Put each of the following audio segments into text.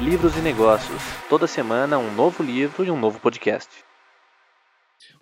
livros e negócios. Toda semana um novo livro e um novo podcast.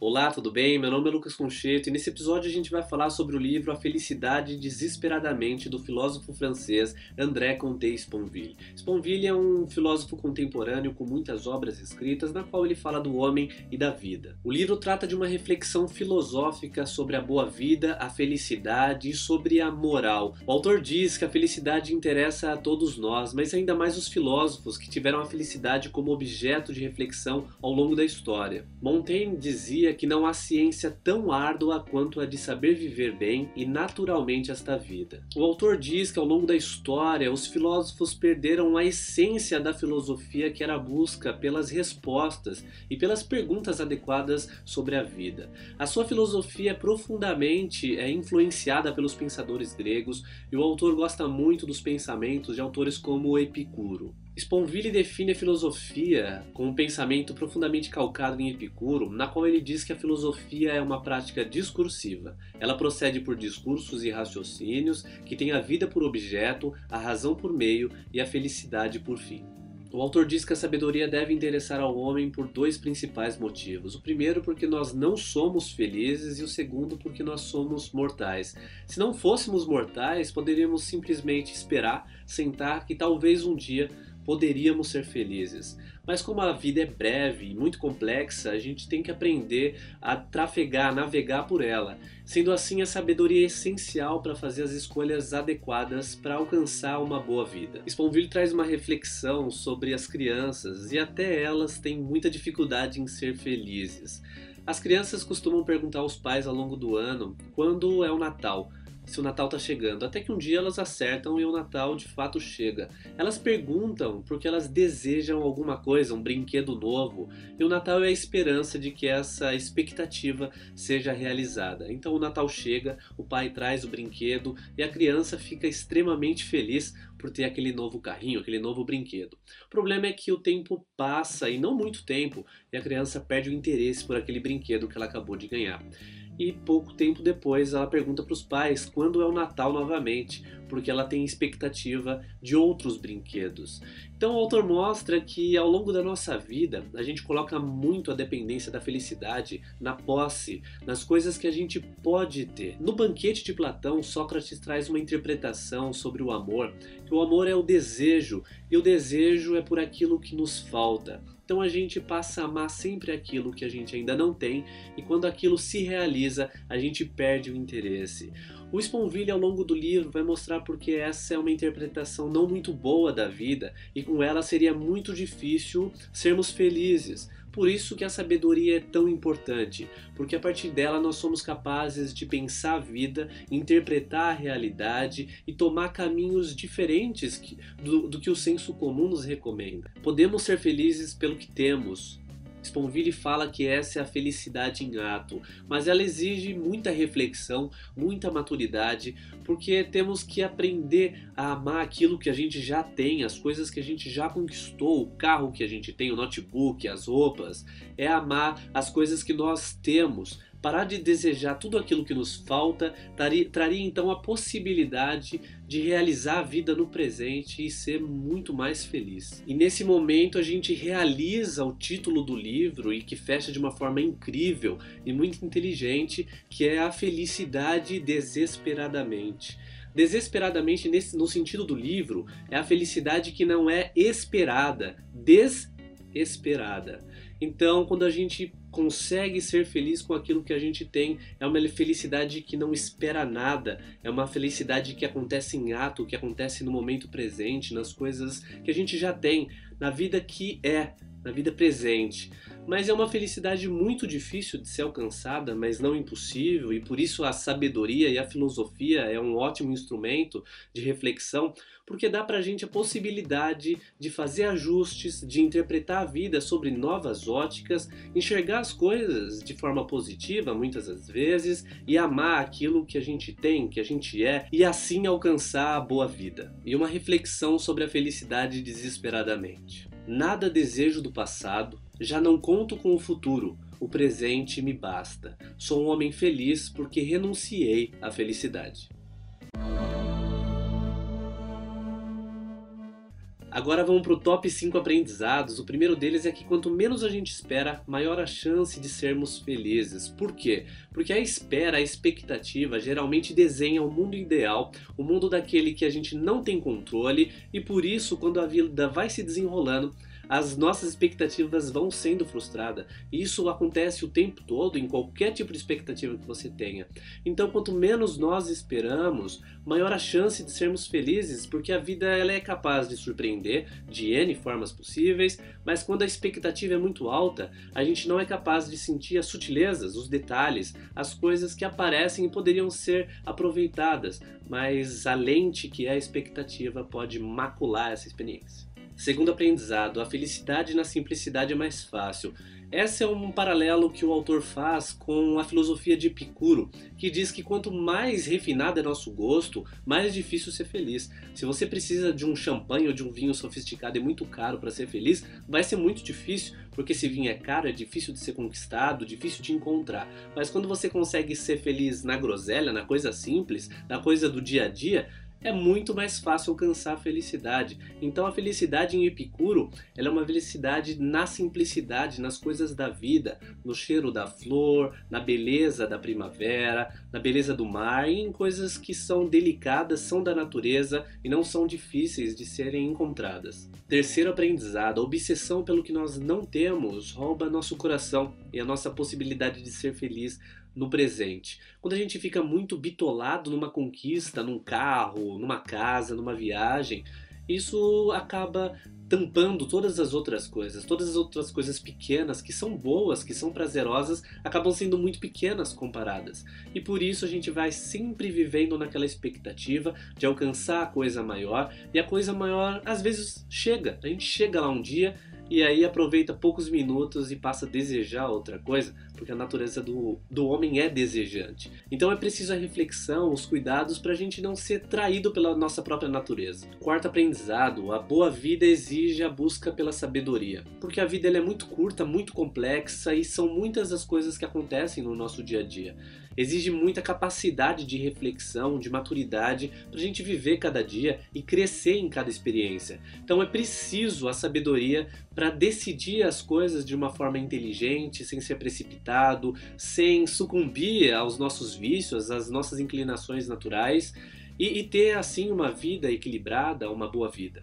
Olá, tudo bem? Meu nome é Lucas Concheto e nesse episódio a gente vai falar sobre o livro A Felicidade Desesperadamente do filósofo francês André Comte Sponville. Sponville é um filósofo contemporâneo com muitas obras escritas na qual ele fala do homem e da vida. O livro trata de uma reflexão filosófica sobre a boa vida, a felicidade e sobre a moral. O autor diz que a felicidade interessa a todos nós, mas ainda mais os filósofos que tiveram a felicidade como objeto de reflexão ao longo da história. Montaigne dizia que não há ciência tão árdua quanto a de saber viver bem e naturalmente esta vida. O autor diz que ao longo da história os filósofos perderam a essência da filosofia que era a busca pelas respostas e pelas perguntas adequadas sobre a vida. A sua filosofia é profundamente é influenciada pelos pensadores gregos e o autor gosta muito dos pensamentos de autores como Epicuro. Sponville define a filosofia com um pensamento profundamente calcado em Epicuro, na qual ele diz que a filosofia é uma prática discursiva. Ela procede por discursos e raciocínios que têm a vida por objeto, a razão por meio e a felicidade por fim. O autor diz que a sabedoria deve interessar ao homem por dois principais motivos. O primeiro, porque nós não somos felizes, e o segundo, porque nós somos mortais. Se não fôssemos mortais, poderíamos simplesmente esperar, sentar, que talvez um dia poderíamos ser felizes. Mas como a vida é breve e muito complexa, a gente tem que aprender a trafegar, a navegar por ela. Sendo assim, a sabedoria é essencial para fazer as escolhas adequadas para alcançar uma boa vida. Sponville traz uma reflexão sobre as crianças e até elas têm muita dificuldade em ser felizes. As crianças costumam perguntar aos pais ao longo do ano quando é o Natal se o Natal tá chegando. Até que um dia elas acertam e o Natal de fato chega. Elas perguntam porque elas desejam alguma coisa, um brinquedo novo, e o Natal é a esperança de que essa expectativa seja realizada. Então o Natal chega, o pai traz o brinquedo e a criança fica extremamente feliz por ter aquele novo carrinho, aquele novo brinquedo. O problema é que o tempo passa e não muito tempo, e a criança perde o interesse por aquele brinquedo que ela acabou de ganhar e pouco tempo depois ela pergunta para os pais quando é o Natal novamente, porque ela tem expectativa de outros brinquedos. Então o autor mostra que ao longo da nossa vida a gente coloca muito a dependência da felicidade na posse, nas coisas que a gente pode ter. No banquete de Platão, Sócrates traz uma interpretação sobre o amor, que o amor é o desejo e o desejo é por aquilo que nos falta. Então a gente passa a amar sempre aquilo que a gente ainda não tem e quando aquilo se realiza, a gente perde o interesse. O Sponville ao longo do livro vai mostrar porque essa é uma interpretação não muito boa da vida e com ela seria muito difícil sermos felizes. Por isso que a sabedoria é tão importante, porque a partir dela nós somos capazes de pensar a vida, interpretar a realidade e tomar caminhos diferentes do, do que o senso comum nos recomenda. Podemos ser felizes pelo que temos, Sponville fala que essa é a felicidade em ato, mas ela exige muita reflexão, muita maturidade, porque temos que aprender a amar aquilo que a gente já tem, as coisas que a gente já conquistou, o carro que a gente tem, o notebook, as roupas, é amar as coisas que nós temos, Parar de desejar tudo aquilo que nos falta traria, traria, então a possibilidade de realizar a vida no presente e ser muito mais feliz. E nesse momento a gente realiza o título do livro e que fecha de uma forma incrível e muito inteligente, que é a felicidade desesperadamente. Desesperadamente, nesse, no sentido do livro, é a felicidade que não é esperada, desesperada. Então, quando a gente consegue ser feliz com aquilo que a gente tem, é uma felicidade que não espera nada, é uma felicidade que acontece em ato, que acontece no momento presente, nas coisas que a gente já tem, na vida que é, na vida presente. Mas é uma felicidade muito difícil de ser alcançada, mas não impossível, e por isso a sabedoria e a filosofia é um ótimo instrumento de reflexão, porque dá pra gente a possibilidade de fazer ajustes, de interpretar a vida sobre novas óticas, enxergar as coisas de forma positiva muitas das vezes e amar aquilo que a gente tem, que a gente é, e assim alcançar a boa vida. E uma reflexão sobre a felicidade desesperadamente. Nada desejo do passado, já não conto com o futuro, o presente me basta. Sou um homem feliz porque renunciei à felicidade. Agora vamos para o top 5 aprendizados. O primeiro deles é que quanto menos a gente espera, maior a chance de sermos felizes. Por quê? Porque a espera, a expectativa, geralmente desenha o mundo ideal, o mundo daquele que a gente não tem controle, e por isso, quando a vida vai se desenrolando, as nossas expectativas vão sendo frustradas. Isso acontece o tempo todo em qualquer tipo de expectativa que você tenha. Então, quanto menos nós esperamos, maior a chance de sermos felizes, porque a vida ela é capaz de surpreender de N formas possíveis, mas quando a expectativa é muito alta, a gente não é capaz de sentir as sutilezas, os detalhes, as coisas que aparecem e poderiam ser aproveitadas, mas a lente que é a expectativa pode macular essa experiência. Segundo aprendizado, a felicidade na simplicidade é mais fácil. Esse é um paralelo que o autor faz com a filosofia de Epicuro, que diz que quanto mais refinado é nosso gosto, mais difícil ser feliz. Se você precisa de um champanhe ou de um vinho sofisticado e muito caro para ser feliz, vai ser muito difícil, porque esse vinho é caro, é difícil de ser conquistado, difícil de encontrar. Mas quando você consegue ser feliz na groselha, na coisa simples, na coisa do dia a dia, é muito mais fácil alcançar a felicidade. Então a felicidade em Epicuro, ela é uma felicidade na simplicidade, nas coisas da vida, no cheiro da flor, na beleza da primavera, na beleza do mar e em coisas que são delicadas, são da natureza e não são difíceis de serem encontradas. Terceiro aprendizado, a obsessão pelo que nós não temos rouba nosso coração e a nossa possibilidade de ser feliz no presente. Quando a gente fica muito bitolado numa conquista, num carro, numa casa, numa viagem, isso acaba tampando todas as outras coisas. Todas as outras coisas pequenas que são boas, que são prazerosas, acabam sendo muito pequenas comparadas. E por isso a gente vai sempre vivendo naquela expectativa de alcançar a coisa maior, e a coisa maior às vezes chega. A gente chega lá um dia e aí aproveita poucos minutos e passa a desejar outra coisa, porque a natureza do, do homem é desejante. Então é preciso a reflexão, os cuidados para a gente não ser traído pela nossa própria natureza. Quarto aprendizado: a boa vida exige a busca pela sabedoria, porque a vida é muito curta, muito complexa e são muitas as coisas que acontecem no nosso dia a dia exige muita capacidade de reflexão, de maturidade para a gente viver cada dia e crescer em cada experiência. Então é preciso a sabedoria para decidir as coisas de uma forma inteligente, sem ser precipitado, sem sucumbir aos nossos vícios, às nossas inclinações naturais e, e ter assim uma vida equilibrada, uma boa vida.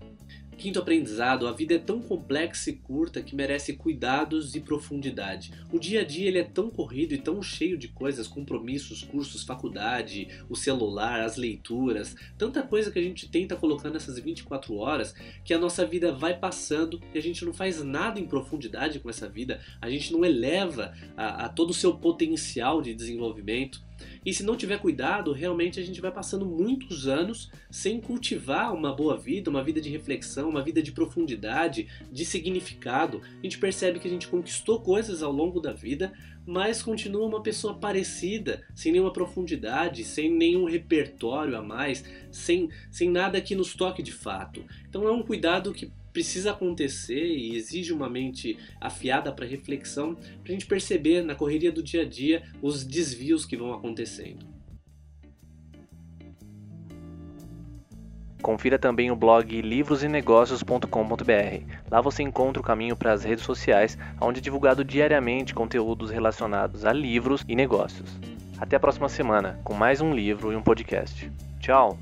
Quinto aprendizado, a vida é tão complexa e curta que merece cuidados e profundidade. O dia a dia ele é tão corrido e tão cheio de coisas, compromissos, cursos, faculdade, o celular, as leituras, tanta coisa que a gente tenta colocar nessas 24 horas que a nossa vida vai passando e a gente não faz nada em profundidade com essa vida, a gente não eleva a, a todo o seu potencial de desenvolvimento. E se não tiver cuidado, realmente a gente vai passando muitos anos sem cultivar uma boa vida, uma vida de reflexão, uma vida de profundidade, de significado. A gente percebe que a gente conquistou coisas ao longo da vida, mas continua uma pessoa parecida, sem nenhuma profundidade, sem nenhum repertório a mais, sem, sem nada que nos toque de fato. Então é um cuidado que precisa acontecer e exige uma mente afiada para reflexão, para a gente perceber na correria do dia a dia os desvios que vão acontecendo. Confira também o blog livrosenegócios.com.br. Lá você encontra o caminho para as redes sociais, onde é divulgado diariamente conteúdos relacionados a livros e negócios. Até a próxima semana, com mais um livro e um podcast. Tchau!